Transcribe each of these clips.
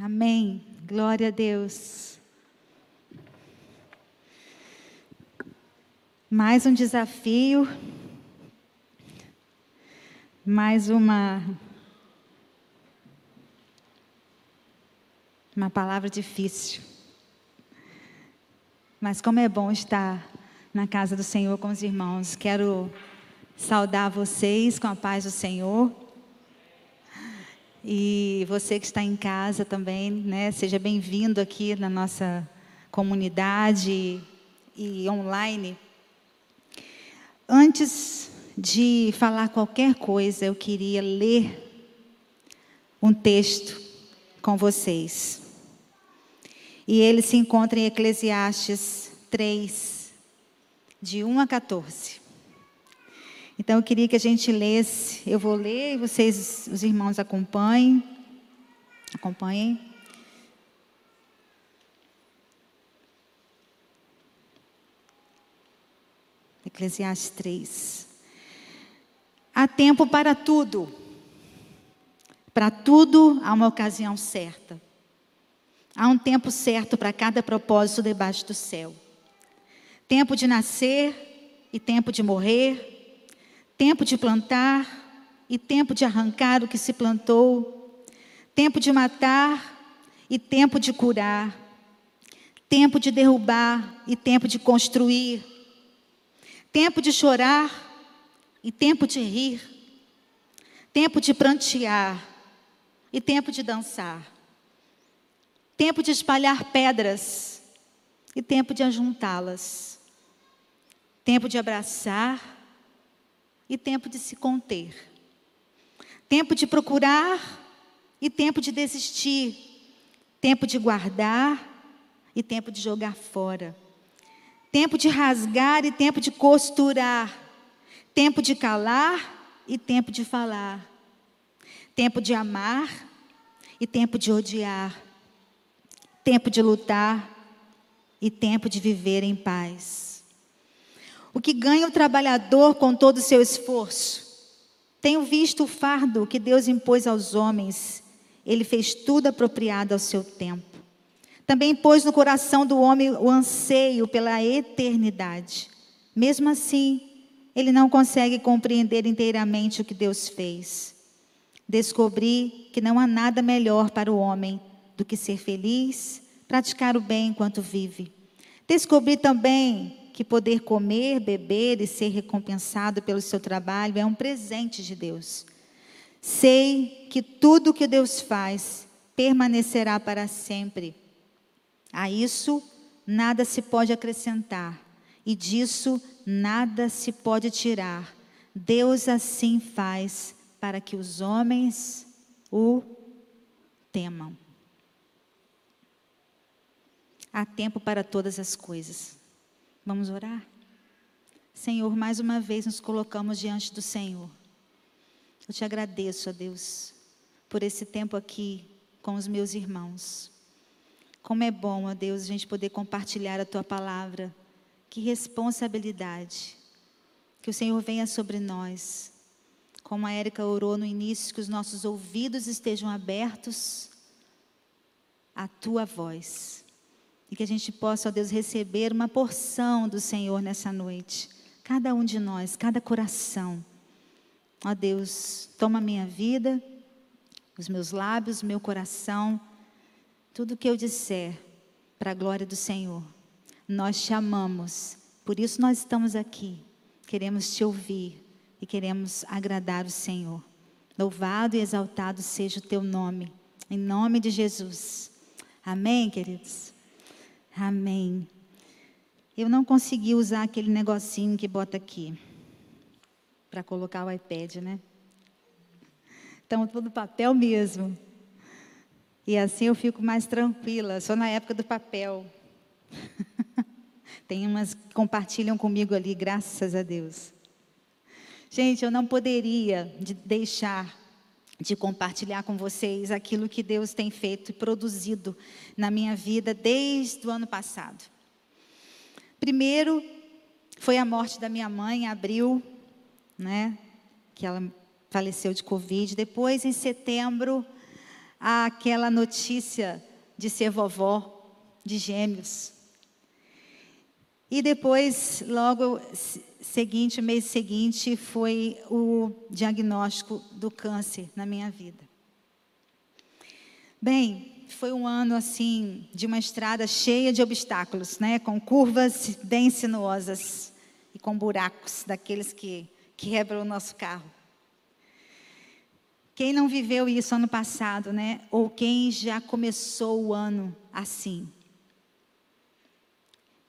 Amém. Glória a Deus. Mais um desafio, mais uma uma palavra difícil. Mas como é bom estar na casa do Senhor com os irmãos. Quero saudar vocês com a paz do Senhor. E você que está em casa também, né? Seja bem-vindo aqui na nossa comunidade e online. Antes de falar qualquer coisa, eu queria ler um texto com vocês. E ele se encontra em Eclesiastes 3, de 1 a 14. Então eu queria que a gente lesse, eu vou ler e vocês, os irmãos, acompanhem. Acompanhem. Eclesiastes 3. Há tempo para tudo. Para tudo há uma ocasião certa. Há um tempo certo para cada propósito debaixo do céu. Tempo de nascer e tempo de morrer tempo de plantar e tempo de arrancar o que se plantou, tempo de matar e tempo de curar, tempo de derrubar e tempo de construir, tempo de chorar e tempo de rir, tempo de prantear e tempo de dançar, tempo de espalhar pedras e tempo de ajuntá-las, tempo de abraçar e tempo de se conter. Tempo de procurar e tempo de desistir. Tempo de guardar e tempo de jogar fora. Tempo de rasgar e tempo de costurar. Tempo de calar e tempo de falar. Tempo de amar e tempo de odiar. Tempo de lutar e tempo de viver em paz. O que ganha o trabalhador com todo o seu esforço? Tenho visto o fardo que Deus impôs aos homens. Ele fez tudo apropriado ao seu tempo. Também pôs no coração do homem o anseio pela eternidade. Mesmo assim, ele não consegue compreender inteiramente o que Deus fez. Descobri que não há nada melhor para o homem do que ser feliz, praticar o bem enquanto vive. Descobri também que poder comer, beber e ser recompensado pelo seu trabalho é um presente de Deus. Sei que tudo que Deus faz permanecerá para sempre. A isso nada se pode acrescentar e disso nada se pode tirar. Deus assim faz para que os homens o temam. Há tempo para todas as coisas. Vamos orar? Senhor, mais uma vez nos colocamos diante do Senhor. Eu te agradeço, ó Deus, por esse tempo aqui com os meus irmãos. Como é bom, ó Deus, a gente poder compartilhar a tua palavra. Que responsabilidade. Que o Senhor venha sobre nós. Como a Érica orou no início, que os nossos ouvidos estejam abertos à tua voz. E que a gente possa, ó Deus, receber uma porção do Senhor nessa noite. Cada um de nós, cada coração. Ó Deus, toma minha vida, os meus lábios, o meu coração, tudo que eu disser para a glória do Senhor. Nós te amamos, por isso nós estamos aqui. Queremos te ouvir e queremos agradar o Senhor. Louvado e exaltado seja o teu nome, em nome de Jesus. Amém, queridos? Amém. Eu não consegui usar aquele negocinho que bota aqui para colocar o iPad, né? Então, tudo papel mesmo. E assim eu fico mais tranquila. Só na época do papel. Tem umas que compartilham comigo ali, graças a Deus. Gente, eu não poderia deixar de compartilhar com vocês aquilo que Deus tem feito e produzido na minha vida desde o ano passado. Primeiro foi a morte da minha mãe em abril, né, que ela faleceu de Covid. Depois, em setembro, àquela notícia de ser vovó de gêmeos. E depois, logo seguinte, mês seguinte, foi o diagnóstico do câncer na minha vida. Bem, foi um ano assim de uma estrada cheia de obstáculos, né, com curvas bem sinuosas e com buracos daqueles que quebram o nosso carro. Quem não viveu isso ano passado, né? Ou quem já começou o ano assim?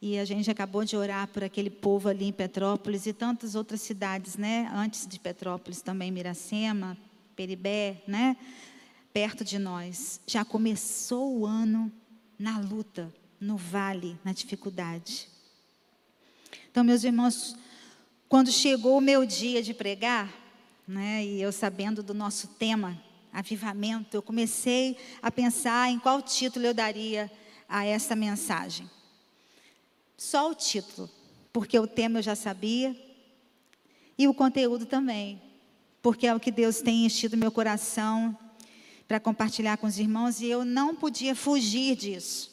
E a gente acabou de orar por aquele povo ali em Petrópolis e tantas outras cidades, né? Antes de Petrópolis também, Miracema, Peribé, né? Perto de nós. Já começou o ano na luta, no vale, na dificuldade. Então, meus irmãos, quando chegou o meu dia de pregar, né, e eu sabendo do nosso tema, avivamento, eu comecei a pensar em qual título eu daria a essa mensagem. Só o título, porque o tema eu já sabia, e o conteúdo também, porque é o que Deus tem enchido meu coração para compartilhar com os irmãos, e eu não podia fugir disso.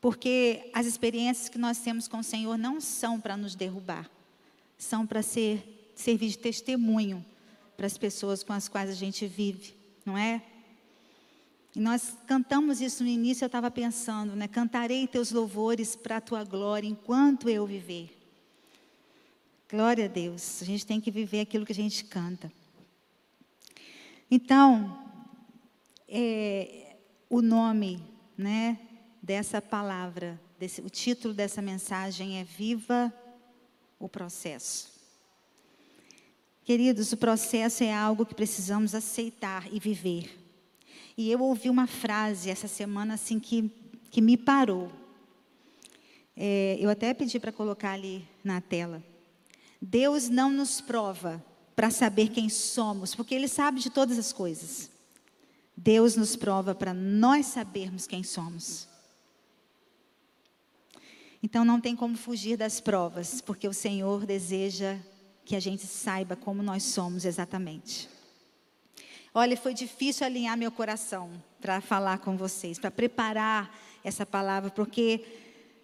Porque as experiências que nós temos com o Senhor não são para nos derrubar são para ser servir de testemunho para as pessoas com as quais a gente vive, não é? E nós cantamos isso no início, eu estava pensando, né? Cantarei teus louvores para a tua glória enquanto eu viver. Glória a Deus. A gente tem que viver aquilo que a gente canta. Então, é, o nome, né, dessa palavra, desse, o título dessa mensagem é Viva o processo. Queridos, o processo é algo que precisamos aceitar e viver. E eu ouvi uma frase essa semana assim que, que me parou. É, eu até pedi para colocar ali na tela. Deus não nos prova para saber quem somos, porque Ele sabe de todas as coisas. Deus nos prova para nós sabermos quem somos. Então não tem como fugir das provas, porque o Senhor deseja que a gente saiba como nós somos exatamente. Olha, foi difícil alinhar meu coração para falar com vocês, para preparar essa palavra, porque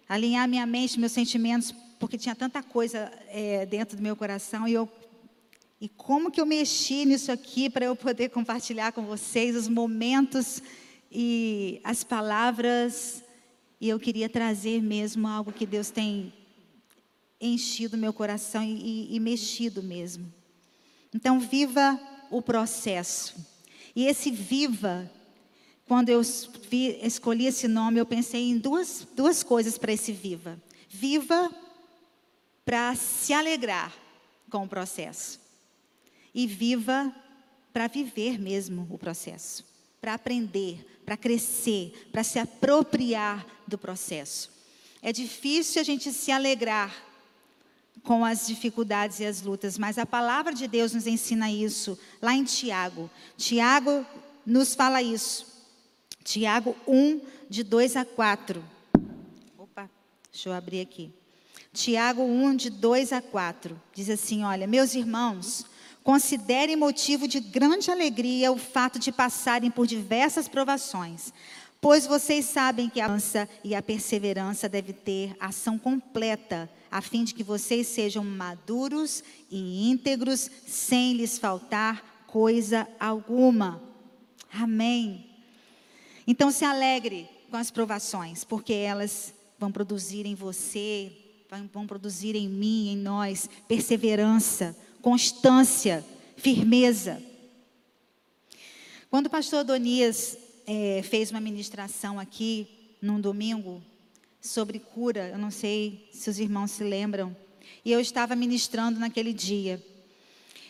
alinhar minha mente, meus sentimentos, porque tinha tanta coisa é, dentro do meu coração e eu e como que eu mexi nisso aqui para eu poder compartilhar com vocês os momentos e as palavras e eu queria trazer mesmo algo que Deus tem enchido meu coração e, e, e mexido mesmo. Então, viva o processo. E esse viva, quando eu vi, escolhi esse nome, eu pensei em duas, duas coisas para esse viva. Viva para se alegrar com o processo. E viva para viver mesmo o processo para aprender, para crescer, para se apropriar do processo. É difícil a gente se alegrar com as dificuldades e as lutas, mas a palavra de Deus nos ensina isso lá em Tiago. Tiago nos fala isso. Tiago 1, de 2 a 4. Opa, deixa eu abrir aqui. Tiago 1, de 2 a 4. Diz assim: Olha, meus irmãos, Considerem motivo de grande alegria o fato de passarem por diversas provações, pois vocês sabem que a avança e a perseverança deve ter ação completa, a fim de que vocês sejam maduros e íntegros, sem lhes faltar coisa alguma. Amém. Então se alegre com as provações, porque elas vão produzir em você, vão produzir em mim, em nós, perseverança constância, firmeza. Quando o pastor Adonias é, fez uma ministração aqui, num domingo, sobre cura, eu não sei se os irmãos se lembram, e eu estava ministrando naquele dia.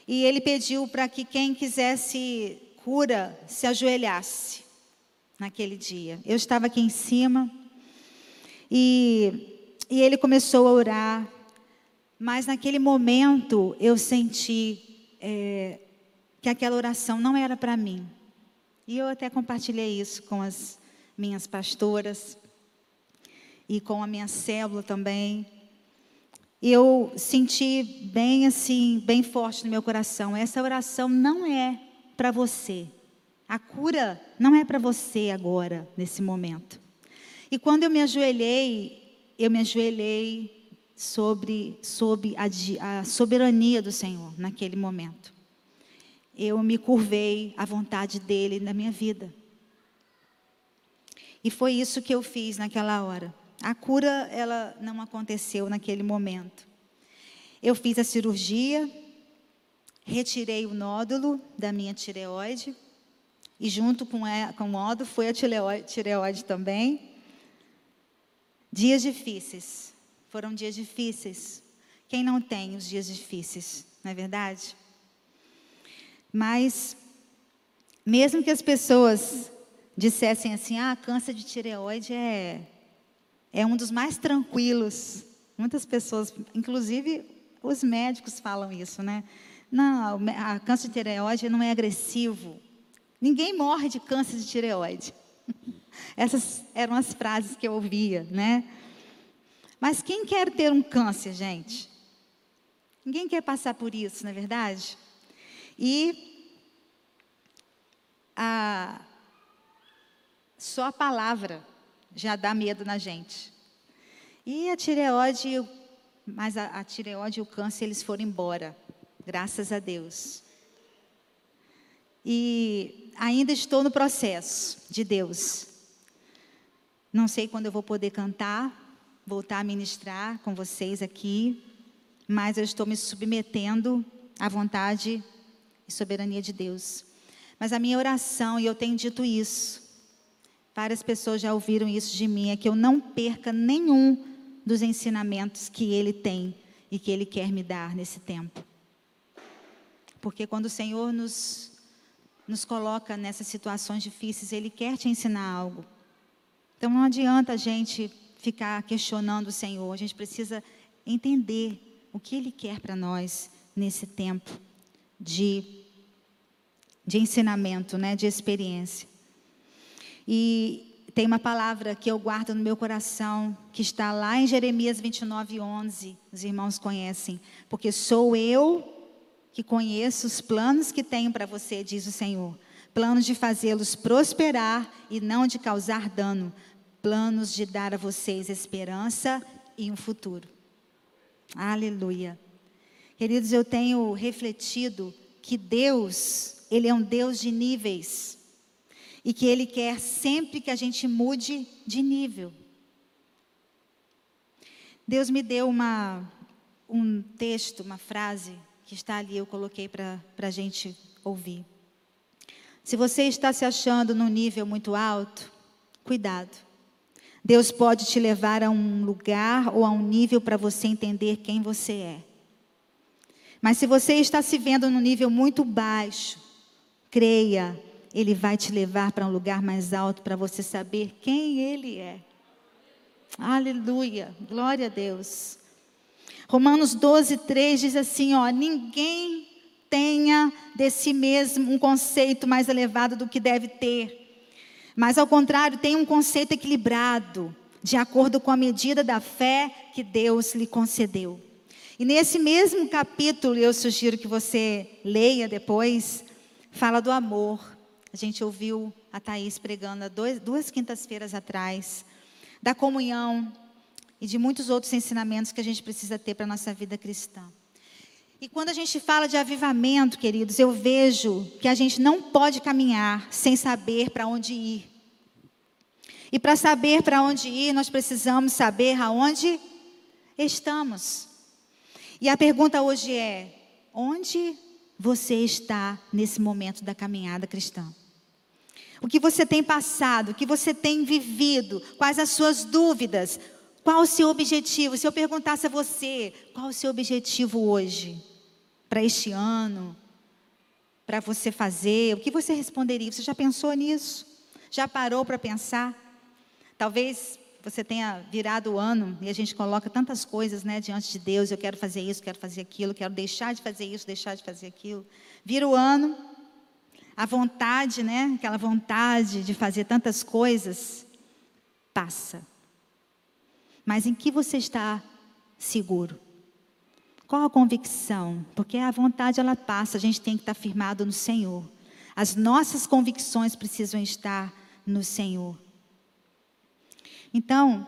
E ele pediu para que quem quisesse cura se ajoelhasse naquele dia. Eu estava aqui em cima e, e ele começou a orar. Mas naquele momento eu senti é, que aquela oração não era para mim. E eu até compartilhei isso com as minhas pastoras e com a minha célula também. Eu senti bem assim, bem forte no meu coração. Essa oração não é para você. A cura não é para você agora, nesse momento. E quando eu me ajoelhei, eu me ajoelhei sobre, sobre a, a soberania do Senhor naquele momento. Eu me curvei à vontade dele na minha vida. E foi isso que eu fiz naquela hora. A cura, ela não aconteceu naquele momento. Eu fiz a cirurgia, retirei o nódulo da minha tireoide, e junto com, com o nódulo foi a tireoide, tireoide também. Dias difíceis, foram dias difíceis. Quem não tem os dias difíceis, não é verdade? Mas, mesmo que as pessoas dissessem assim: ah, câncer de tireoide é, é um dos mais tranquilos. Muitas pessoas, inclusive os médicos falam isso, né? Não, a câncer de tireoide não é agressivo. Ninguém morre de câncer de tireoide. Essas eram as frases que eu ouvia, né? Mas quem quer ter um câncer, gente? Ninguém quer passar por isso, não é verdade? E a, só a palavra já dá medo na gente. E a tireoide, mas a, a tireoide e o câncer, eles foram embora, graças a Deus. E ainda estou no processo de Deus. Não sei quando eu vou poder cantar, voltar a ministrar com vocês aqui, mas eu estou me submetendo à vontade e soberania de Deus. Mas a minha oração, e eu tenho dito isso, Várias pessoas já ouviram isso de mim, é que eu não perca nenhum dos ensinamentos que Ele tem e que Ele quer me dar nesse tempo. Porque quando o Senhor nos, nos coloca nessas situações difíceis, Ele quer te ensinar algo. Então não adianta a gente ficar questionando o Senhor, a gente precisa entender o que Ele quer para nós nesse tempo de, de ensinamento, né, de experiência. E tem uma palavra que eu guardo no meu coração, que está lá em Jeremias 29, 11. Os irmãos conhecem. Porque sou eu que conheço os planos que tenho para você, diz o Senhor. Planos de fazê-los prosperar e não de causar dano. Planos de dar a vocês esperança e um futuro. Aleluia. Queridos, eu tenho refletido que Deus, Ele é um Deus de níveis e que Ele quer sempre que a gente mude de nível. Deus me deu uma, um texto, uma frase que está ali, eu coloquei para a gente ouvir. Se você está se achando num nível muito alto, cuidado. Deus pode te levar a um lugar ou a um nível para você entender quem você é. Mas se você está se vendo num nível muito baixo, creia, ele vai te levar para um lugar mais alto para você saber quem Ele é. Aleluia, glória a Deus. Romanos 12, 3 diz assim: ó, ninguém tenha de si mesmo um conceito mais elevado do que deve ter, mas ao contrário, tenha um conceito equilibrado, de acordo com a medida da fé que Deus lhe concedeu. E nesse mesmo capítulo, eu sugiro que você leia depois, fala do amor. A gente ouviu a Thaís pregando dois, duas quintas-feiras atrás, da comunhão e de muitos outros ensinamentos que a gente precisa ter para a nossa vida cristã. E quando a gente fala de avivamento, queridos, eu vejo que a gente não pode caminhar sem saber para onde ir. E para saber para onde ir, nós precisamos saber aonde estamos. E a pergunta hoje é: onde você está nesse momento da caminhada cristã? O que você tem passado, o que você tem vivido, quais as suas dúvidas, qual o seu objetivo? Se eu perguntasse a você, qual o seu objetivo hoje? Para este ano? Para você fazer? O que você responderia? Você já pensou nisso? Já parou para pensar? Talvez você tenha virado o ano e a gente coloca tantas coisas né, diante de Deus. Eu quero fazer isso, quero fazer aquilo, quero deixar de fazer isso, deixar de fazer aquilo. Vira o ano, a vontade, né? Aquela vontade de fazer tantas coisas passa. Mas em que você está seguro? Qual a convicção? Porque a vontade ela passa, a gente tem que estar firmado no Senhor. As nossas convicções precisam estar no Senhor. Então,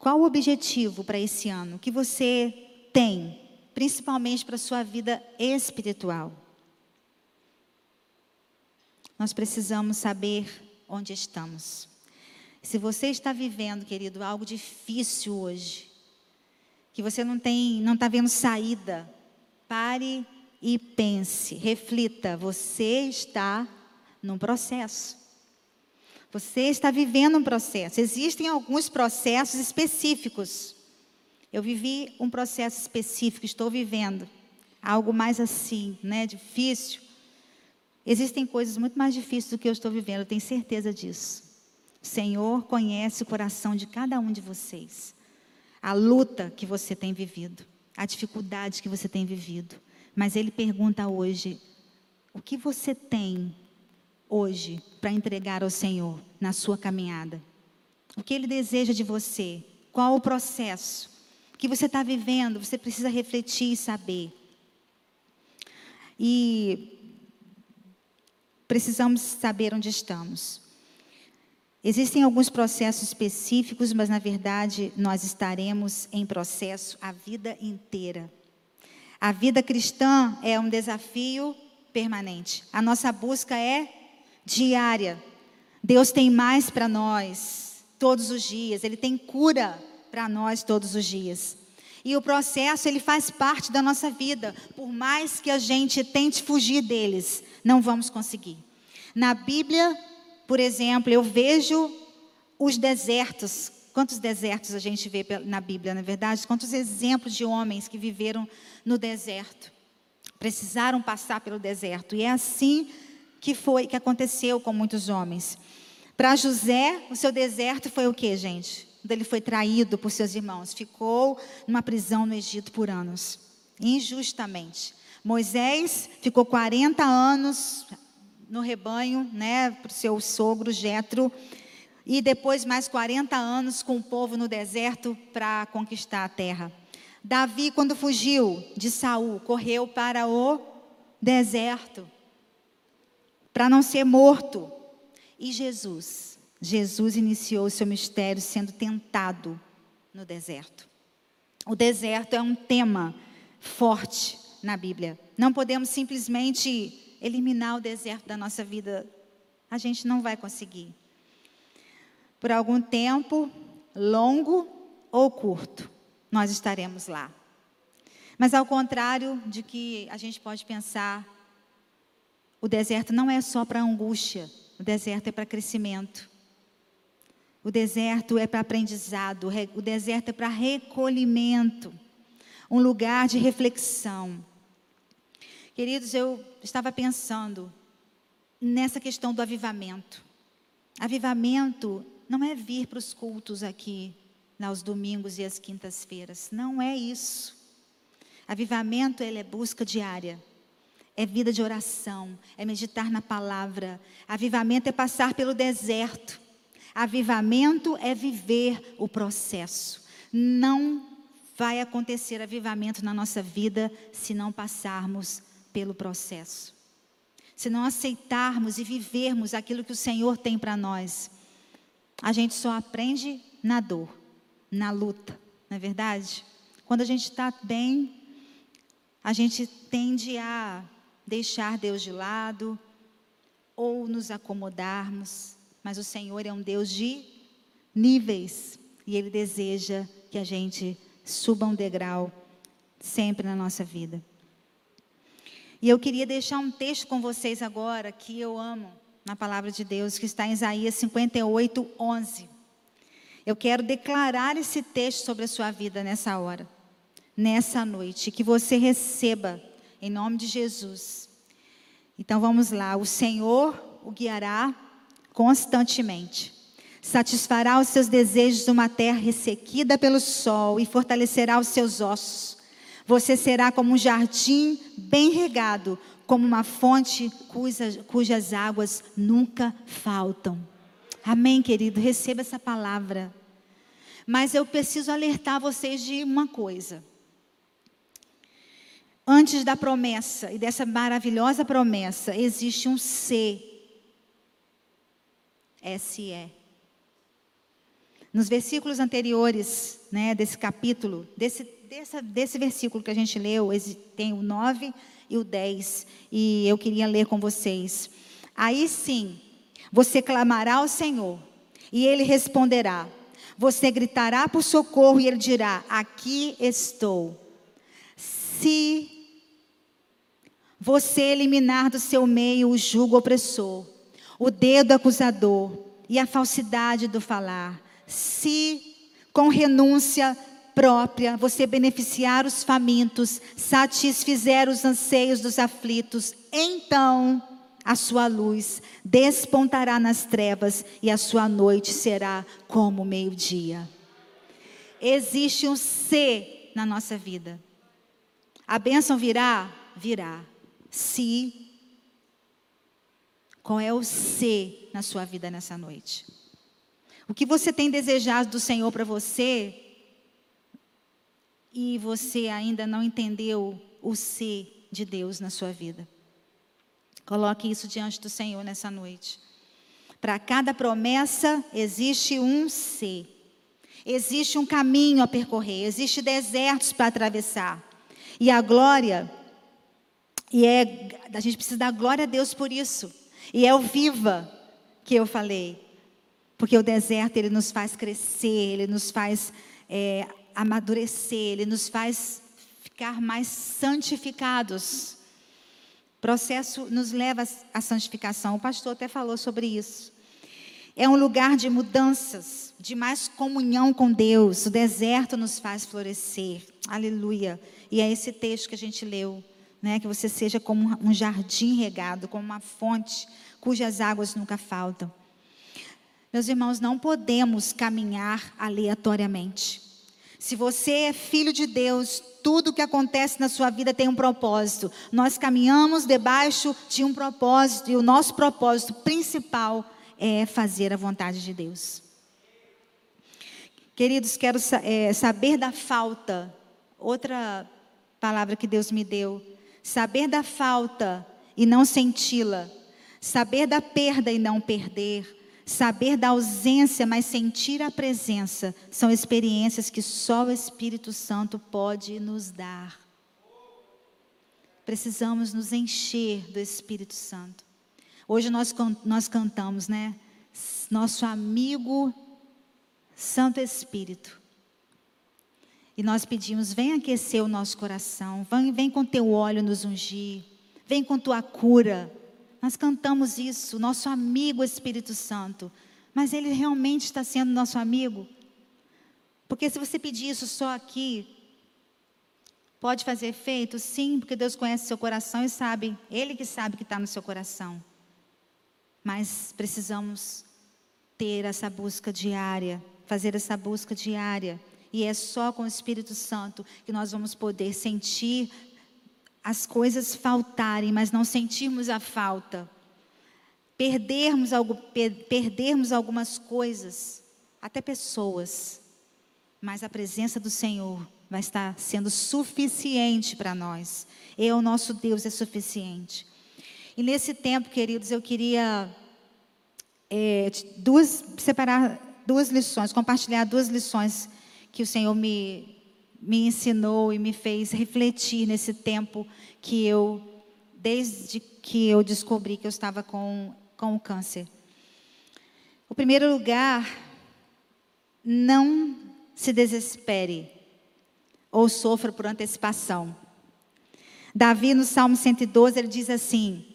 qual o objetivo para esse ano que você tem, principalmente para a sua vida espiritual? Nós precisamos saber onde estamos. Se você está vivendo, querido, algo difícil hoje, que você não tem, não está vendo saída, pare e pense, reflita. Você está num processo. Você está vivendo um processo. Existem alguns processos específicos. Eu vivi um processo específico, estou vivendo algo mais assim, né, difícil. Existem coisas muito mais difíceis do que eu estou vivendo, eu tenho certeza disso. O Senhor conhece o coração de cada um de vocês. A luta que você tem vivido, a dificuldade que você tem vivido. Mas Ele pergunta hoje: o que você tem hoje para entregar ao Senhor na sua caminhada? O que Ele deseja de você? Qual o processo que você está vivendo? Você precisa refletir e saber. E precisamos saber onde estamos. Existem alguns processos específicos, mas na verdade nós estaremos em processo a vida inteira. A vida cristã é um desafio permanente. A nossa busca é diária. Deus tem mais para nós todos os dias, Ele tem cura para nós todos os dias. E o processo, ele faz parte da nossa vida. Por mais que a gente tente fugir deles, não vamos conseguir. Na Bíblia, por exemplo, eu vejo os desertos. Quantos desertos a gente vê na Bíblia, na é verdade? Quantos exemplos de homens que viveram no deserto, precisaram passar pelo deserto. E é assim que foi, que aconteceu com muitos homens. Para José, o seu deserto foi o que, gente? Ele foi traído por seus irmãos, ficou numa prisão no Egito por anos, injustamente. Moisés ficou 40 anos no rebanho, né, para o seu sogro Jetro, e depois mais 40 anos com o povo no deserto para conquistar a terra. Davi, quando fugiu de Saul, correu para o deserto para não ser morto. E Jesus, Jesus iniciou o seu mistério sendo tentado no deserto. O deserto é um tema forte na Bíblia. Não podemos simplesmente eliminar o deserto da nossa vida. A gente não vai conseguir. Por algum tempo, longo ou curto, nós estaremos lá. Mas ao contrário de que a gente pode pensar, o deserto não é só para angústia, o deserto é para crescimento. O deserto é para aprendizado, o deserto é para recolhimento, um lugar de reflexão. Queridos, eu estava pensando nessa questão do avivamento. Avivamento não é vir para os cultos aqui, aos domingos e às quintas-feiras. Não é isso. Avivamento ele é busca diária. É vida de oração, é meditar na palavra. Avivamento é passar pelo deserto. Avivamento é viver o processo. Não vai acontecer avivamento na nossa vida se não passarmos pelo processo. Se não aceitarmos e vivermos aquilo que o Senhor tem para nós. A gente só aprende na dor na luta, não é verdade? Quando a gente está bem, a gente tende a deixar Deus de lado ou nos acomodarmos, mas o Senhor é um Deus de níveis e Ele deseja que a gente suba um degrau sempre na nossa vida. E eu queria deixar um texto com vocês agora que eu amo na palavra de Deus, que está em Isaías 58, 11. Eu quero declarar esse texto sobre a sua vida nessa hora, nessa noite, que você receba em nome de Jesus. Então vamos lá, o Senhor o guiará constantemente. Satisfará os seus desejos numa terra ressequida pelo sol e fortalecerá os seus ossos. Você será como um jardim bem regado, como uma fonte cujas, cujas águas nunca faltam. Amém, querido? Receba essa palavra. Mas eu preciso alertar vocês de uma coisa. Antes da promessa e dessa maravilhosa promessa, existe um C. S-E. Nos versículos anteriores, né, desse capítulo, desse, desse, versículo que a gente leu, tem o 9 e o 10, e eu queria ler com vocês. Aí sim, você clamará ao Senhor, e ele responderá. Você gritará por socorro, e ele dirá: Aqui estou. Se você eliminar do seu meio o jugo opressor, o dedo acusador e a falsidade do falar, se com renúncia própria você beneficiar os famintos, satisfizer os anseios dos aflitos, então a sua luz despontará nas trevas e a sua noite será como meio-dia. Existe um C na nossa vida. A bênção virá? Virá. Se. Qual é o C na sua vida nessa noite? O que você tem desejado do Senhor para você e você ainda não entendeu o C de Deus na sua vida? Coloque isso diante do Senhor nessa noite. Para cada promessa existe um C. Existe um caminho a percorrer, existe desertos para atravessar. E a glória, e é, a gente precisa dar glória a Deus por isso. E é o viva que eu falei. Porque o deserto, ele nos faz crescer, ele nos faz é, amadurecer, ele nos faz ficar mais santificados. O processo nos leva à santificação. O pastor até falou sobre isso. É um lugar de mudanças, de mais comunhão com Deus. O deserto nos faz florescer. Aleluia. E é esse texto que a gente leu, né? Que você seja como um jardim regado, como uma fonte cujas águas nunca faltam. Meus irmãos, não podemos caminhar aleatoriamente. Se você é filho de Deus, tudo que acontece na sua vida tem um propósito. Nós caminhamos debaixo de um propósito, e o nosso propósito principal é fazer a vontade de Deus. Queridos, quero é, saber da falta, outra palavra que Deus me deu. Saber da falta e não senti-la. Saber da perda e não perder. Saber da ausência, mas sentir a presença, são experiências que só o Espírito Santo pode nos dar. Precisamos nos encher do Espírito Santo. Hoje nós, nós cantamos, né? Nosso amigo Santo Espírito. E nós pedimos: vem aquecer o nosso coração, vem, vem com teu óleo nos ungir, vem com tua cura nós cantamos isso, nosso amigo Espírito Santo. Mas ele realmente está sendo nosso amigo? Porque se você pedir isso só aqui, pode fazer efeito? Sim, porque Deus conhece seu coração e sabe, Ele que sabe que está no seu coração. Mas precisamos ter essa busca diária, fazer essa busca diária. E é só com o Espírito Santo que nós vamos poder sentir as coisas faltarem, mas não sentirmos a falta, perdermos, algo, perdermos algumas coisas, até pessoas, mas a presença do Senhor vai estar sendo suficiente para nós. E o nosso Deus é suficiente. E nesse tempo, queridos, eu queria é, duas, separar duas lições, compartilhar duas lições que o Senhor me, me ensinou e me fez refletir nesse tempo que eu, desde que eu descobri que eu estava com, com o câncer. O primeiro lugar, não se desespere ou sofra por antecipação. Davi, no Salmo 112, ele diz assim: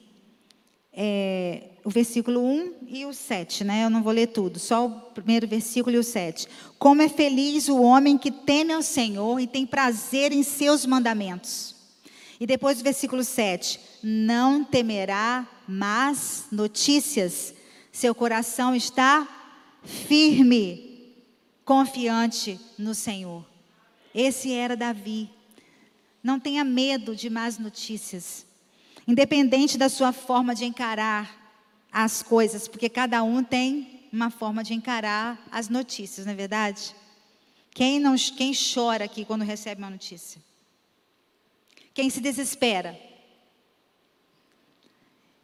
é, o versículo 1 e o 7, né? Eu não vou ler tudo, só o primeiro versículo e o 7. Como é feliz o homem que teme ao Senhor e tem prazer em seus mandamentos. E depois o versículo 7. Não temerá más notícias, seu coração está firme, confiante no Senhor. Esse era Davi. Não tenha medo de más notícias. Independente da sua forma de encarar as coisas, porque cada um tem uma forma de encarar as notícias, não é verdade? Quem, não, quem chora aqui quando recebe uma notícia? Quem se desespera,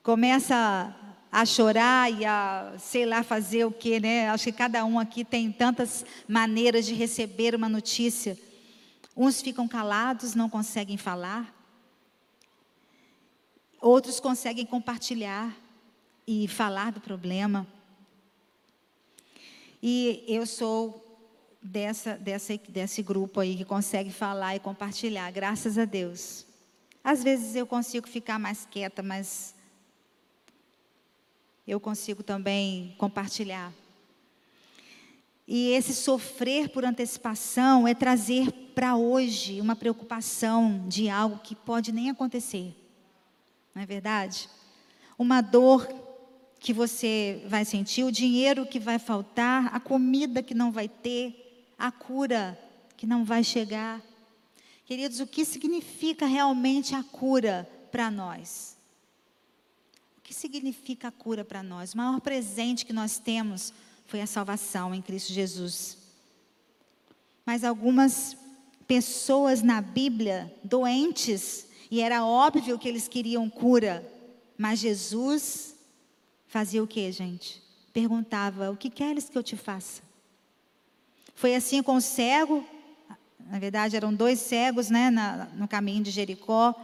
começa a chorar e a, sei lá, fazer o quê, né? Acho que cada um aqui tem tantas maneiras de receber uma notícia. Uns ficam calados, não conseguem falar. Outros conseguem compartilhar e falar do problema. E eu sou dessa, dessa, desse grupo aí que consegue falar e compartilhar, graças a Deus. Às vezes eu consigo ficar mais quieta, mas eu consigo também compartilhar. E esse sofrer por antecipação é trazer para hoje uma preocupação de algo que pode nem acontecer. Não é verdade? Uma dor que você vai sentir, o dinheiro que vai faltar, a comida que não vai ter, a cura que não vai chegar. Queridos, o que significa realmente a cura para nós? O que significa a cura para nós? O maior presente que nós temos foi a salvação em Cristo Jesus. Mas algumas pessoas na Bíblia doentes, e era óbvio que eles queriam cura, mas Jesus fazia o que, gente? Perguntava: O que queres que eu te faça? Foi assim com o cego. Na verdade, eram dois cegos né, na, no caminho de Jericó.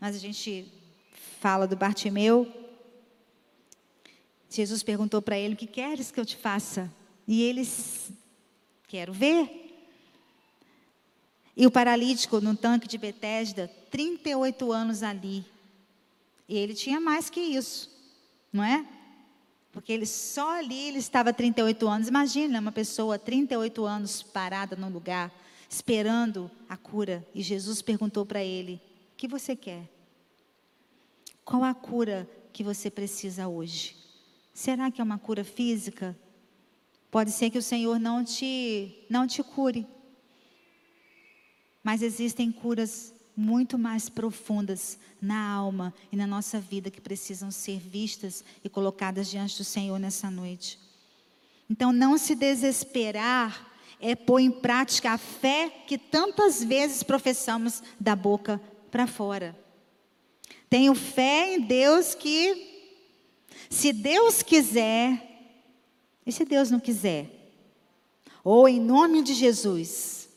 Mas a gente fala do Bartimeu. Jesus perguntou para ele: O que queres que eu te faça? E eles: Quero ver. E o paralítico no tanque de Betesda, 38 anos ali. E ele tinha mais que isso não é? Porque ele só ali ele estava 38 anos. Imagina uma pessoa 38 anos parada num lugar, esperando a cura. E Jesus perguntou para ele: O que você quer? Qual a cura que você precisa hoje? Será que é uma cura física? Pode ser que o Senhor não te, não te cure. Mas existem curas muito mais profundas na alma e na nossa vida que precisam ser vistas e colocadas diante do Senhor nessa noite. Então, não se desesperar é pôr em prática a fé que tantas vezes professamos da boca para fora. Tenho fé em Deus que, se Deus quiser, e se Deus não quiser? Ou em nome de Jesus.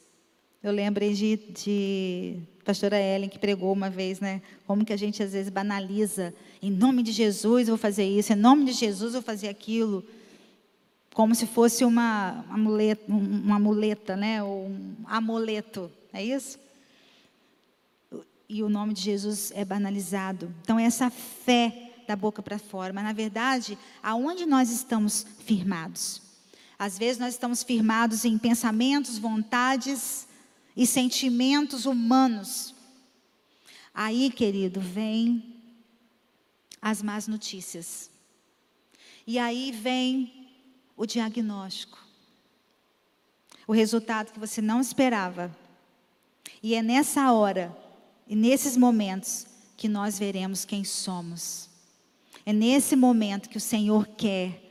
Eu lembrei de, de pastora Ellen que pregou uma vez, né? Como que a gente às vezes banaliza, em nome de Jesus eu vou fazer isso, em nome de Jesus eu vou fazer aquilo, como se fosse uma amuleta, uma né? Ou um amuleto, é isso? E o nome de Jesus é banalizado. Então essa fé da boca para fora, mas na verdade, aonde nós estamos firmados? Às vezes nós estamos firmados em pensamentos, vontades, e sentimentos humanos. Aí, querido, vem as más notícias. E aí vem o diagnóstico. O resultado que você não esperava. E é nessa hora e nesses momentos que nós veremos quem somos. É nesse momento que o Senhor quer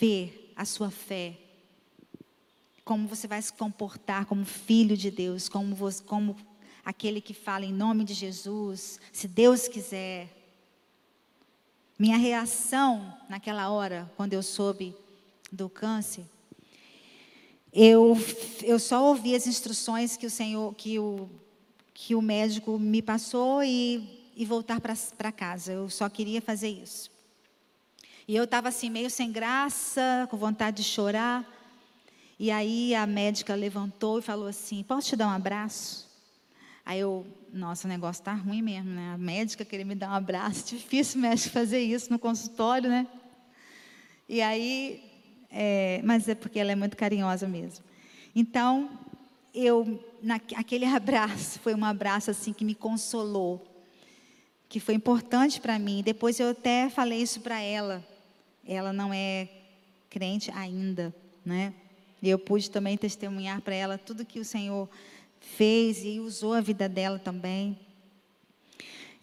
ver a sua fé como você vai se comportar como filho de Deus, como, você, como aquele que fala em nome de Jesus, se Deus quiser. Minha reação naquela hora, quando eu soube do câncer, eu, eu só ouvi as instruções que o Senhor, que o, que o médico me passou e, e voltar para casa. Eu só queria fazer isso. E eu estava assim, meio sem graça, com vontade de chorar. E aí a médica levantou e falou assim: Posso te dar um abraço? Aí eu, nossa, o negócio está ruim mesmo, né? A médica queria me dar um abraço, difícil médico fazer isso no consultório, né? E aí, é, mas é porque ela é muito carinhosa mesmo. Então, eu, na, aquele abraço, foi um abraço assim que me consolou, que foi importante para mim. Depois eu até falei isso para ela. Ela não é crente ainda, né? E eu pude também testemunhar para ela tudo que o Senhor fez e usou a vida dela também.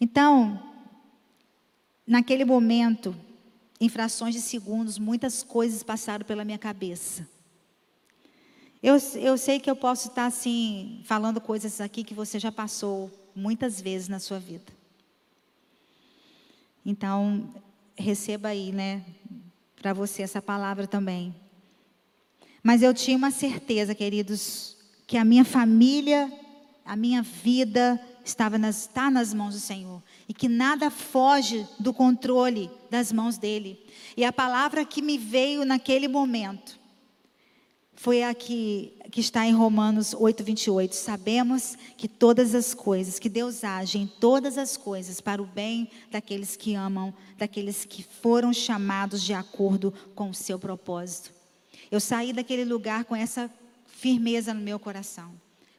Então, naquele momento, em frações de segundos, muitas coisas passaram pela minha cabeça. Eu, eu sei que eu posso estar assim, falando coisas aqui que você já passou muitas vezes na sua vida. Então, receba aí, né, para você essa palavra também. Mas eu tinha uma certeza, queridos, que a minha família, a minha vida estava nas, está nas mãos do Senhor e que nada foge do controle das mãos dele. E a palavra que me veio naquele momento foi a que, que está em Romanos 8, 28. Sabemos que todas as coisas, que Deus age em todas as coisas para o bem daqueles que amam, daqueles que foram chamados de acordo com o seu propósito. Eu saí daquele lugar com essa firmeza no meu coração,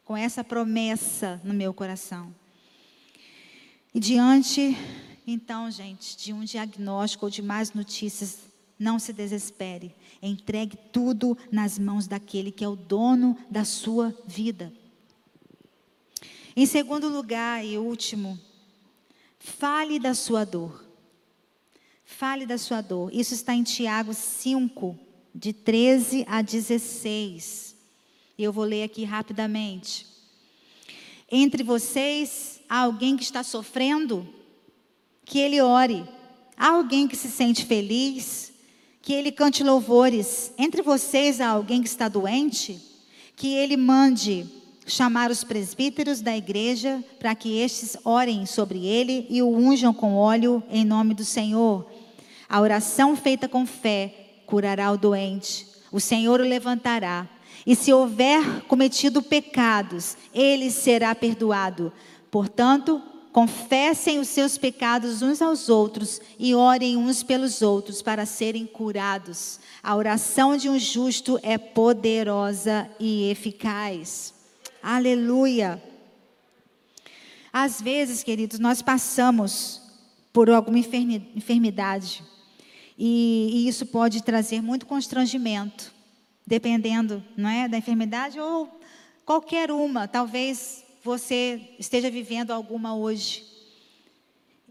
com essa promessa no meu coração. E diante, então, gente, de um diagnóstico ou de mais notícias, não se desespere. Entregue tudo nas mãos daquele que é o dono da sua vida. Em segundo lugar e último, fale da sua dor. Fale da sua dor. Isso está em Tiago 5, de 13 a 16. Eu vou ler aqui rapidamente. Entre vocês há alguém que está sofrendo? Que ele ore. Há alguém que se sente feliz? que ele cante louvores. Entre vocês há alguém que está doente? Que ele mande chamar os presbíteros da igreja para que estes orem sobre ele e o unjam com óleo em nome do Senhor. A oração feita com fé curará o doente. O Senhor o levantará. E se houver cometido pecados, ele será perdoado. Portanto, Confessem os seus pecados uns aos outros e orem uns pelos outros para serem curados. A oração de um justo é poderosa e eficaz. Aleluia. Às vezes, queridos, nós passamos por alguma enfermidade e, e isso pode trazer muito constrangimento, dependendo, não é, da enfermidade ou qualquer uma. Talvez você esteja vivendo alguma hoje.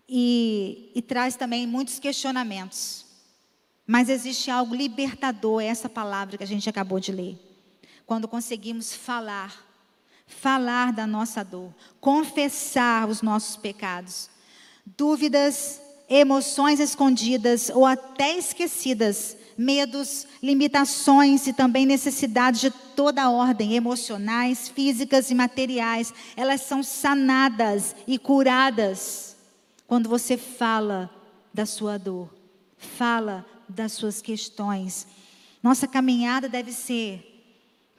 E, e traz também muitos questionamentos. Mas existe algo libertador, é essa palavra que a gente acabou de ler. Quando conseguimos falar, falar da nossa dor, confessar os nossos pecados, dúvidas, emoções escondidas ou até esquecidas medos, limitações e também necessidades de toda ordem, emocionais, físicas e materiais, elas são sanadas e curadas quando você fala da sua dor, fala das suas questões. Nossa caminhada deve ser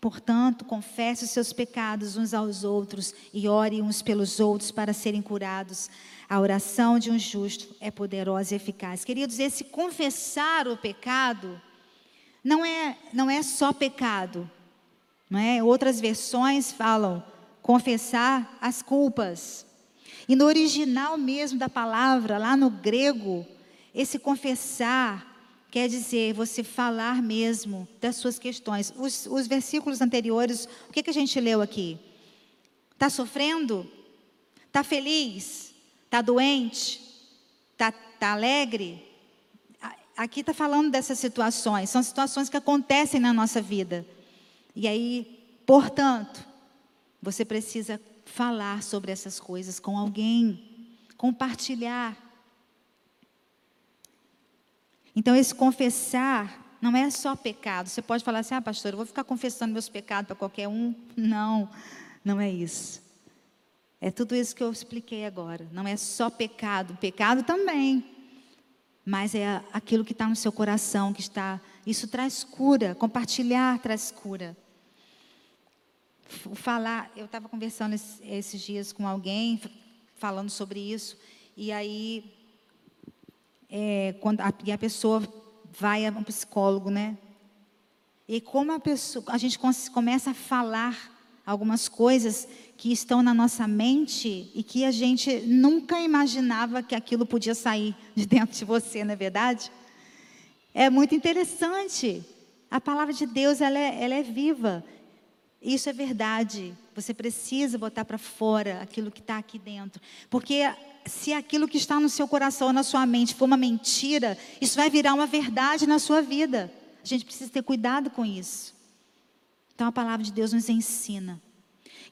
Portanto, confesse os seus pecados uns aos outros e ore uns pelos outros para serem curados. A oração de um justo é poderosa e eficaz. Queridos, esse confessar o pecado não é, não é só pecado. Não é? Outras versões falam confessar as culpas. E no original mesmo da palavra, lá no grego, esse confessar quer dizer você falar mesmo das suas questões. Os, os versículos anteriores, o que, que a gente leu aqui? Está sofrendo? Está feliz? Está doente? Está tá alegre? Aqui está falando dessas situações, são situações que acontecem na nossa vida. E aí, portanto, você precisa falar sobre essas coisas com alguém, compartilhar. Então, esse confessar não é só pecado. Você pode falar assim, ah, pastor, eu vou ficar confessando meus pecados para qualquer um. Não, não é isso. É tudo isso que eu expliquei agora. Não é só pecado, pecado também. Mas é aquilo que está no seu coração, que está. Isso traz cura. Compartilhar traz cura. Falar, eu estava conversando esses dias com alguém, falando sobre isso, e aí é, quando a, e a pessoa vai a um psicólogo, né? E como a, pessoa, a gente começa a falar algumas coisas que estão na nossa mente e que a gente nunca imaginava que aquilo podia sair de dentro de você, não é verdade? É muito interessante. A palavra de Deus ela é, ela é viva. Isso é verdade. Você precisa botar para fora aquilo que está aqui dentro, porque se aquilo que está no seu coração na sua mente for uma mentira, isso vai virar uma verdade na sua vida. A gente precisa ter cuidado com isso. Então a palavra de Deus nos ensina.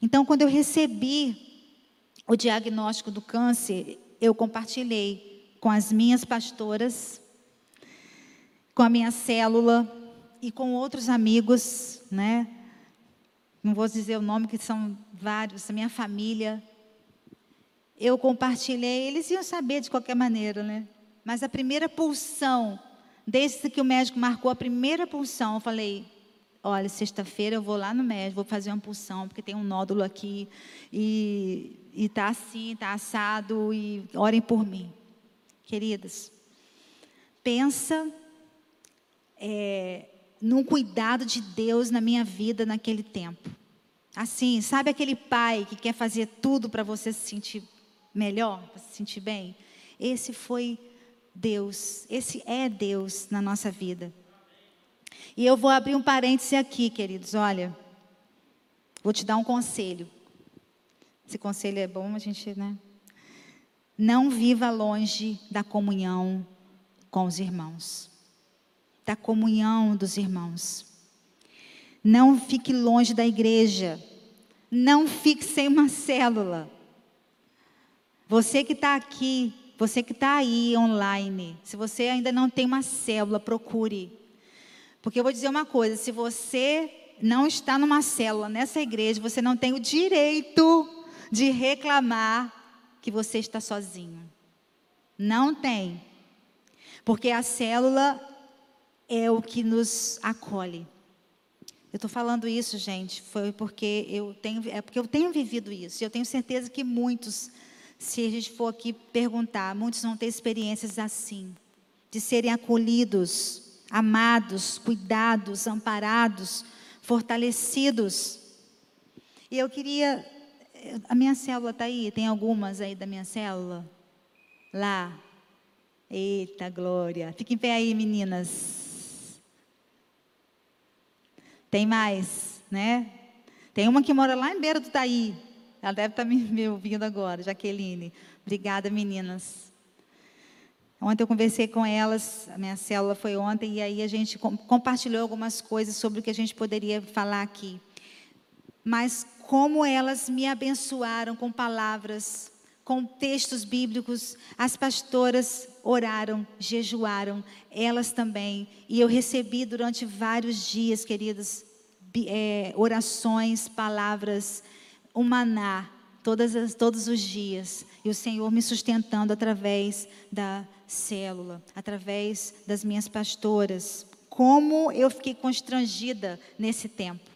Então, quando eu recebi o diagnóstico do câncer, eu compartilhei com as minhas pastoras, com a minha célula e com outros amigos, né? Não vou dizer o nome, que são vários, minha família. Eu compartilhei, eles iam saber de qualquer maneira, né? Mas a primeira pulsão, desde que o médico marcou a primeira pulsão, eu falei: olha, sexta-feira eu vou lá no médico, vou fazer uma pulsão, porque tem um nódulo aqui, e está assim, está assado, e orem por mim. Queridas, pensa é, num cuidado de Deus na minha vida naquele tempo. Assim, sabe aquele pai que quer fazer tudo para você se sentir melhor, para se sentir bem? Esse foi Deus, esse é Deus na nossa vida. E eu vou abrir um parêntese aqui, queridos. Olha, vou te dar um conselho. Esse conselho é bom, a gente, né? Não viva longe da comunhão com os irmãos, da comunhão dos irmãos. Não fique longe da igreja. Não fique sem uma célula. Você que está aqui, você que está aí online, se você ainda não tem uma célula, procure. Porque eu vou dizer uma coisa: se você não está numa célula nessa igreja, você não tem o direito de reclamar que você está sozinho. Não tem. Porque a célula é o que nos acolhe. Eu estou falando isso, gente, foi porque eu tenho, é porque eu tenho vivido isso. E eu tenho certeza que muitos, se a gente for aqui perguntar, muitos não têm experiências assim, de serem acolhidos amados, cuidados, amparados, fortalecidos. E eu queria. A minha célula está aí? Tem algumas aí da minha célula? Lá. Eita glória. Fiquem em pé aí, meninas. Tem mais, né? Tem uma que mora lá em Beira do Taí. Ela deve estar tá me, me ouvindo agora, Jaqueline. Obrigada, meninas. Ontem eu conversei com elas, a minha célula foi ontem, e aí a gente compartilhou algumas coisas sobre o que a gente poderia falar aqui. Mas como elas me abençoaram com palavras, com textos bíblicos, as pastoras oraram, jejuaram, elas também. E eu recebi durante vários dias, queridas, é, orações, palavras, um maná, todas as, todos os dias. E o Senhor me sustentando através da célula, através das minhas pastoras. Como eu fiquei constrangida nesse tempo.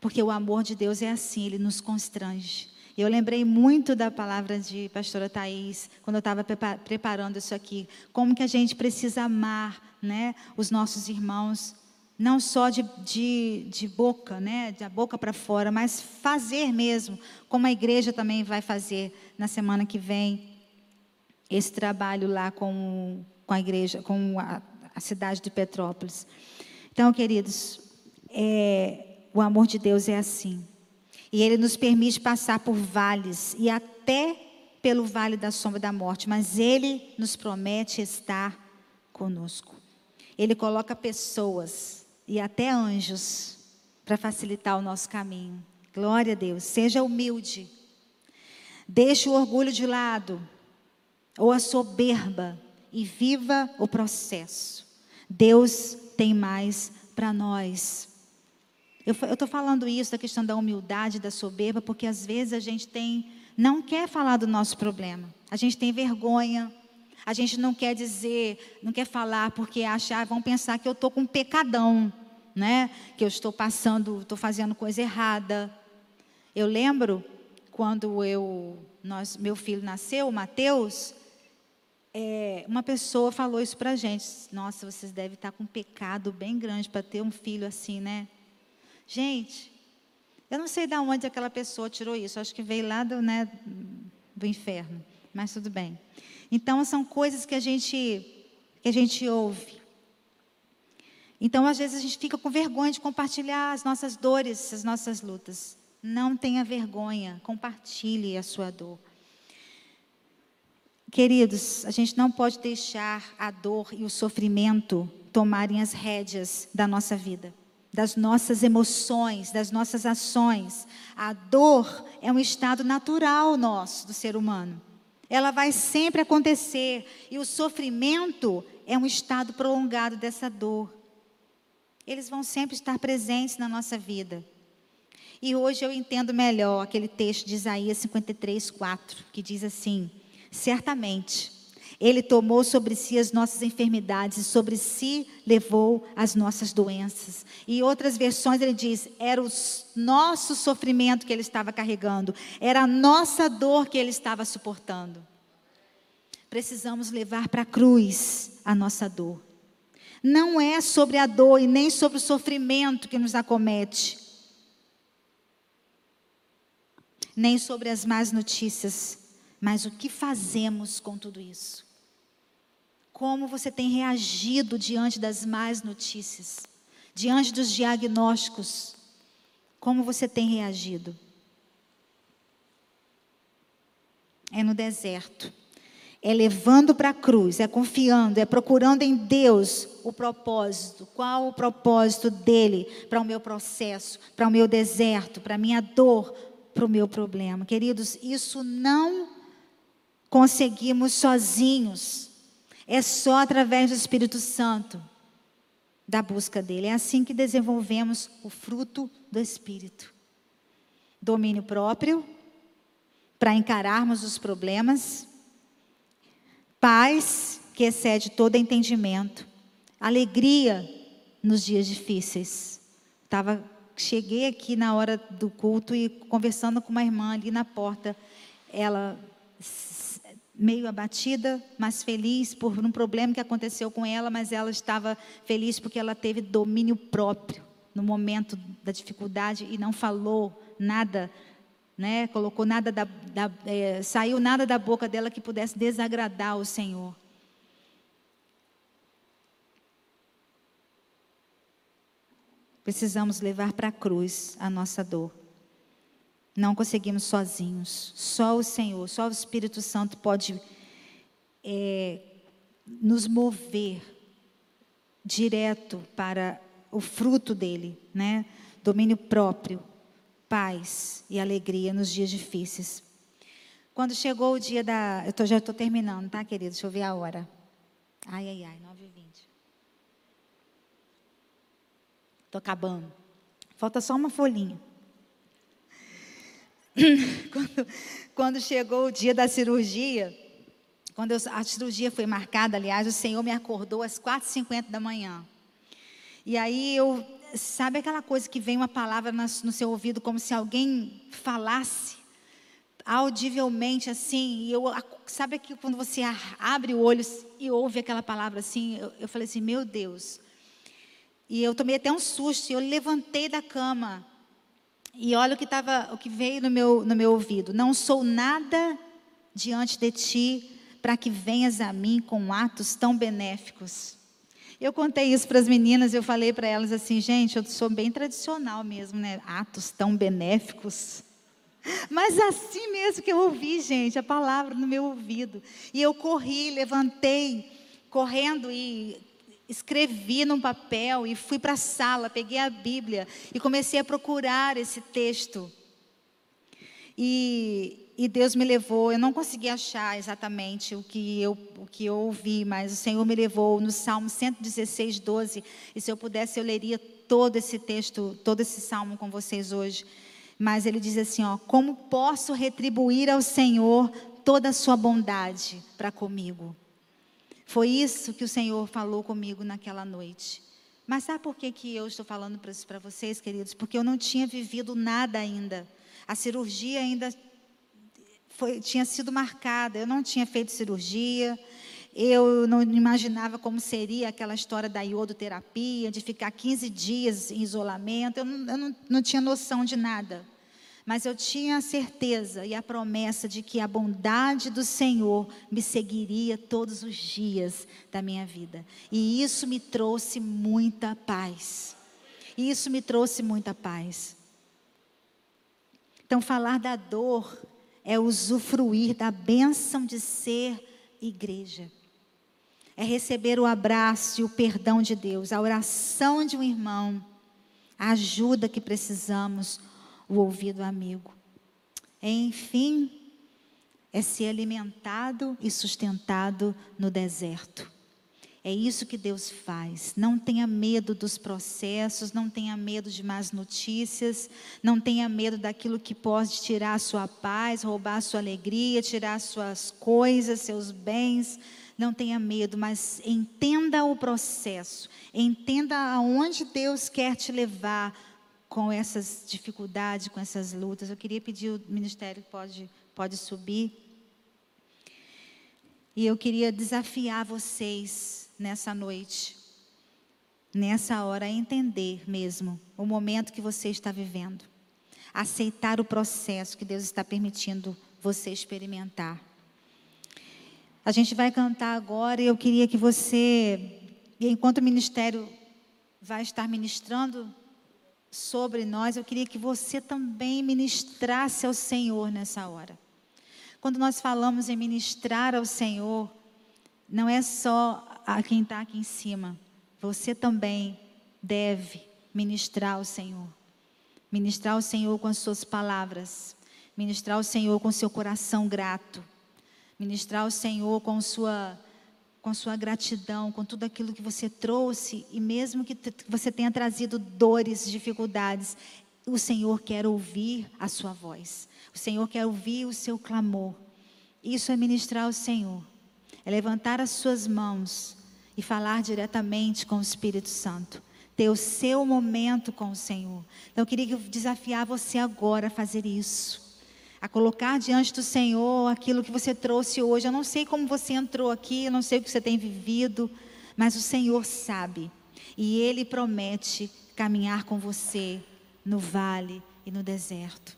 Porque o amor de Deus é assim, ele nos constrange. Eu lembrei muito da palavra de pastora Thais, quando eu estava preparando isso aqui. Como que a gente precisa amar né, os nossos irmãos, não só de, de, de boca, né, da boca para fora, mas fazer mesmo, como a igreja também vai fazer na semana que vem esse trabalho lá com, com a igreja, com a, a cidade de Petrópolis. Então, queridos, é, o amor de Deus é assim. E Ele nos permite passar por vales e até pelo vale da sombra da morte, mas Ele nos promete estar conosco. Ele coloca pessoas e até anjos para facilitar o nosso caminho. Glória a Deus. Seja humilde. Deixe o orgulho de lado ou a soberba e viva o processo. Deus tem mais para nós. Eu estou falando isso da questão da humildade, da soberba, porque às vezes a gente tem, não quer falar do nosso problema. A gente tem vergonha. A gente não quer dizer, não quer falar porque achar, vão pensar que eu estou com um pecadão, né? Que eu estou passando, estou fazendo coisa errada. Eu lembro quando eu, nós, meu filho nasceu, o Mateus, é, uma pessoa falou isso para gente. Nossa, vocês devem estar com um pecado bem grande para ter um filho assim, né? Gente, eu não sei de onde aquela pessoa tirou isso. Acho que veio lá do, né, do inferno. Mas tudo bem. Então, são coisas que a gente, que a gente ouve. Então, às vezes, a gente fica com vergonha de compartilhar as nossas dores, as nossas lutas. Não tenha vergonha, compartilhe a sua dor. Queridos, a gente não pode deixar a dor e o sofrimento tomarem as rédeas da nossa vida. das nossas emoções, das nossas ações. A dor é um estado natural nosso, do ser humano. Ela vai sempre acontecer. E o sofrimento é um estado prolongado dessa dor. Eles vão sempre estar presentes na nossa vida. E hoje eu entendo melhor aquele texto de Isaías 53, 4, que diz assim: Certamente, Ele tomou sobre si as nossas enfermidades e sobre si levou as nossas doenças. E outras versões ele diz: era o nosso sofrimento que Ele estava carregando, era a nossa dor que Ele estava suportando. Precisamos levar para a cruz a nossa dor. Não é sobre a dor e nem sobre o sofrimento que nos acomete nem sobre as más notícias, mas o que fazemos com tudo isso. Como você tem reagido diante das más notícias, diante dos diagnósticos? Como você tem reagido? É no deserto, é levando para a cruz, é confiando, é procurando em Deus o propósito. Qual o propósito dele para o meu processo, para o meu deserto, para a minha dor, para o meu problema. Queridos, isso não conseguimos sozinhos. É só através do Espírito Santo, da busca dele. É assim que desenvolvemos o fruto do Espírito. Domínio próprio, para encararmos os problemas. Paz, que excede todo entendimento. Alegria nos dias difíceis. Estava cheguei aqui na hora do culto e conversando com uma irmã ali na porta, ela meio abatida, mas feliz por um problema que aconteceu com ela, mas ela estava feliz porque ela teve domínio próprio no momento da dificuldade e não falou nada, né? Colocou nada da, da é, saiu nada da boca dela que pudesse desagradar o Senhor. Precisamos levar para a cruz a nossa dor. Não conseguimos sozinhos. Só o Senhor, só o Espírito Santo pode é, nos mover direto para o fruto dele, né? Domínio próprio, paz e alegria nos dias difíceis. Quando chegou o dia da. Eu tô, já estou terminando, tá, querido? Deixa eu ver a hora. Ai, ai, ai, 9h20. Estou acabando. Falta só uma folhinha. Quando, quando, chegou o dia da cirurgia, quando eu, a cirurgia foi marcada, aliás, o Senhor me acordou às 4h50 da manhã. E aí eu, sabe aquela coisa que vem uma palavra no seu ouvido, como se alguém falasse audivelmente assim, e eu, sabe que quando você abre o olho e ouve aquela palavra assim, eu, eu falei assim, meu Deus, e eu tomei até um susto. Eu levantei da cama. E olha o que, tava, o que veio no meu, no meu ouvido. Não sou nada diante de ti para que venhas a mim com atos tão benéficos. Eu contei isso para as meninas, eu falei para elas assim, gente, eu sou bem tradicional mesmo, né? Atos tão benéficos. Mas assim mesmo que eu ouvi, gente, a palavra no meu ouvido. E eu corri, levantei, correndo e escrevi num papel e fui para a sala, peguei a Bíblia e comecei a procurar esse texto. E, e, Deus me levou, eu não consegui achar exatamente o que, eu, o que eu ouvi, mas o Senhor me levou no Salmo 116, 12. E se eu pudesse, eu leria todo esse texto, todo esse salmo com vocês hoje. Mas ele diz assim: ó, como posso retribuir ao Senhor toda a sua bondade para comigo? Foi isso que o Senhor falou comigo naquela noite. Mas sabe por que, que eu estou falando isso para vocês, queridos? Porque eu não tinha vivido nada ainda. A cirurgia ainda foi, tinha sido marcada. Eu não tinha feito cirurgia. Eu não imaginava como seria aquela história da iodoterapia, de ficar 15 dias em isolamento. Eu eu não, não tinha noção de nada. Mas eu tinha a certeza e a promessa de que a bondade do Senhor me seguiria todos os dias da minha vida. E isso me trouxe muita paz. Isso me trouxe muita paz. Então, falar da dor é usufruir da bênção de ser igreja. É receber o abraço e o perdão de Deus, a oração de um irmão a ajuda que precisamos, o ouvido amigo. Enfim, é ser alimentado e sustentado no deserto. É isso que Deus faz. Não tenha medo dos processos, não tenha medo de más notícias, não tenha medo daquilo que pode tirar a sua paz, roubar a sua alegria, tirar suas coisas, seus bens. Não tenha medo, mas entenda o processo. Entenda aonde Deus quer te levar com essas dificuldades, com essas lutas. Eu queria pedir o ministério pode pode subir. E eu queria desafiar vocês nessa noite, nessa hora, a entender mesmo o momento que você está vivendo, aceitar o processo que Deus está permitindo você experimentar. A gente vai cantar agora e eu queria que você, enquanto o ministério vai estar ministrando sobre nós, eu queria que você também ministrasse ao Senhor nessa hora. Quando nós falamos em ministrar ao Senhor, não é só a quem está aqui em cima, você também deve ministrar ao Senhor. Ministrar ao Senhor com as suas palavras, ministrar ao Senhor com seu coração grato, ministrar ao Senhor com sua com sua gratidão, com tudo aquilo que você trouxe e mesmo que você tenha trazido dores, dificuldades, o Senhor quer ouvir a sua voz. O Senhor quer ouvir o seu clamor. Isso é ministrar ao Senhor. É levantar as suas mãos e falar diretamente com o Espírito Santo. Ter o seu momento com o Senhor. Então eu queria desafiar você agora a fazer isso. A colocar diante do Senhor aquilo que você trouxe hoje. Eu não sei como você entrou aqui, eu não sei o que você tem vivido, mas o Senhor sabe. E Ele promete caminhar com você no vale e no deserto.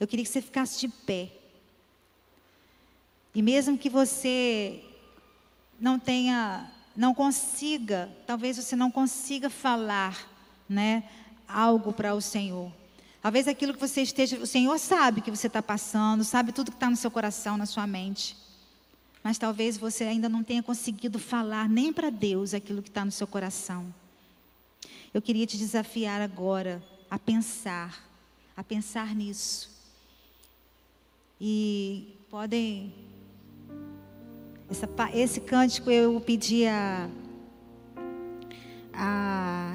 Eu queria que você ficasse de pé. E mesmo que você não tenha, não consiga, talvez você não consiga falar, né, algo para o Senhor. Talvez aquilo que você esteja, o Senhor sabe que você está passando, sabe tudo que está no seu coração, na sua mente. Mas talvez você ainda não tenha conseguido falar nem para Deus aquilo que está no seu coração. Eu queria te desafiar agora a pensar, a pensar nisso. E podem essa, esse cântico eu pedi a, a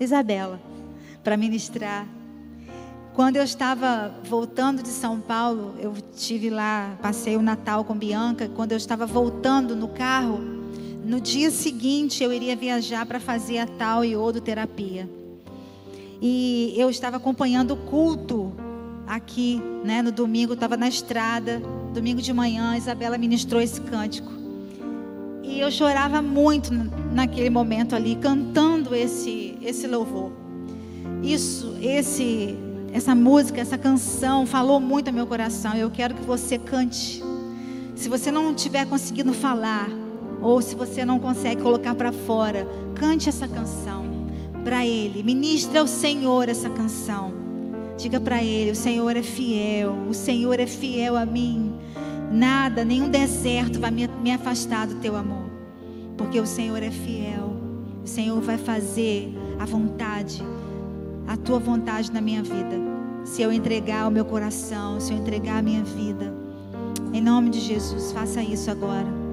Isabela para ministrar. Quando eu estava voltando de São Paulo, eu tive lá, passei o Natal com Bianca. Quando eu estava voltando no carro, no dia seguinte eu iria viajar para fazer a tal iodoterapia. E eu estava acompanhando o culto aqui, né, no domingo, estava na estrada, domingo de manhã, a Isabela ministrou esse cântico. E eu chorava muito naquele momento ali, cantando esse, esse louvor. Isso, esse, essa música, essa canção falou muito ao meu coração. Eu quero que você cante. Se você não estiver conseguindo falar, ou se você não consegue colocar para fora, cante essa canção para Ele. Ministre ao Senhor essa canção. Diga para Ele: o Senhor é fiel, o Senhor é fiel a mim. Nada, nenhum deserto vai me afastar do teu amor, porque o Senhor é fiel. O Senhor vai fazer a vontade, a tua vontade na minha vida. Se eu entregar o meu coração, se eu entregar a minha vida. Em nome de Jesus, faça isso agora.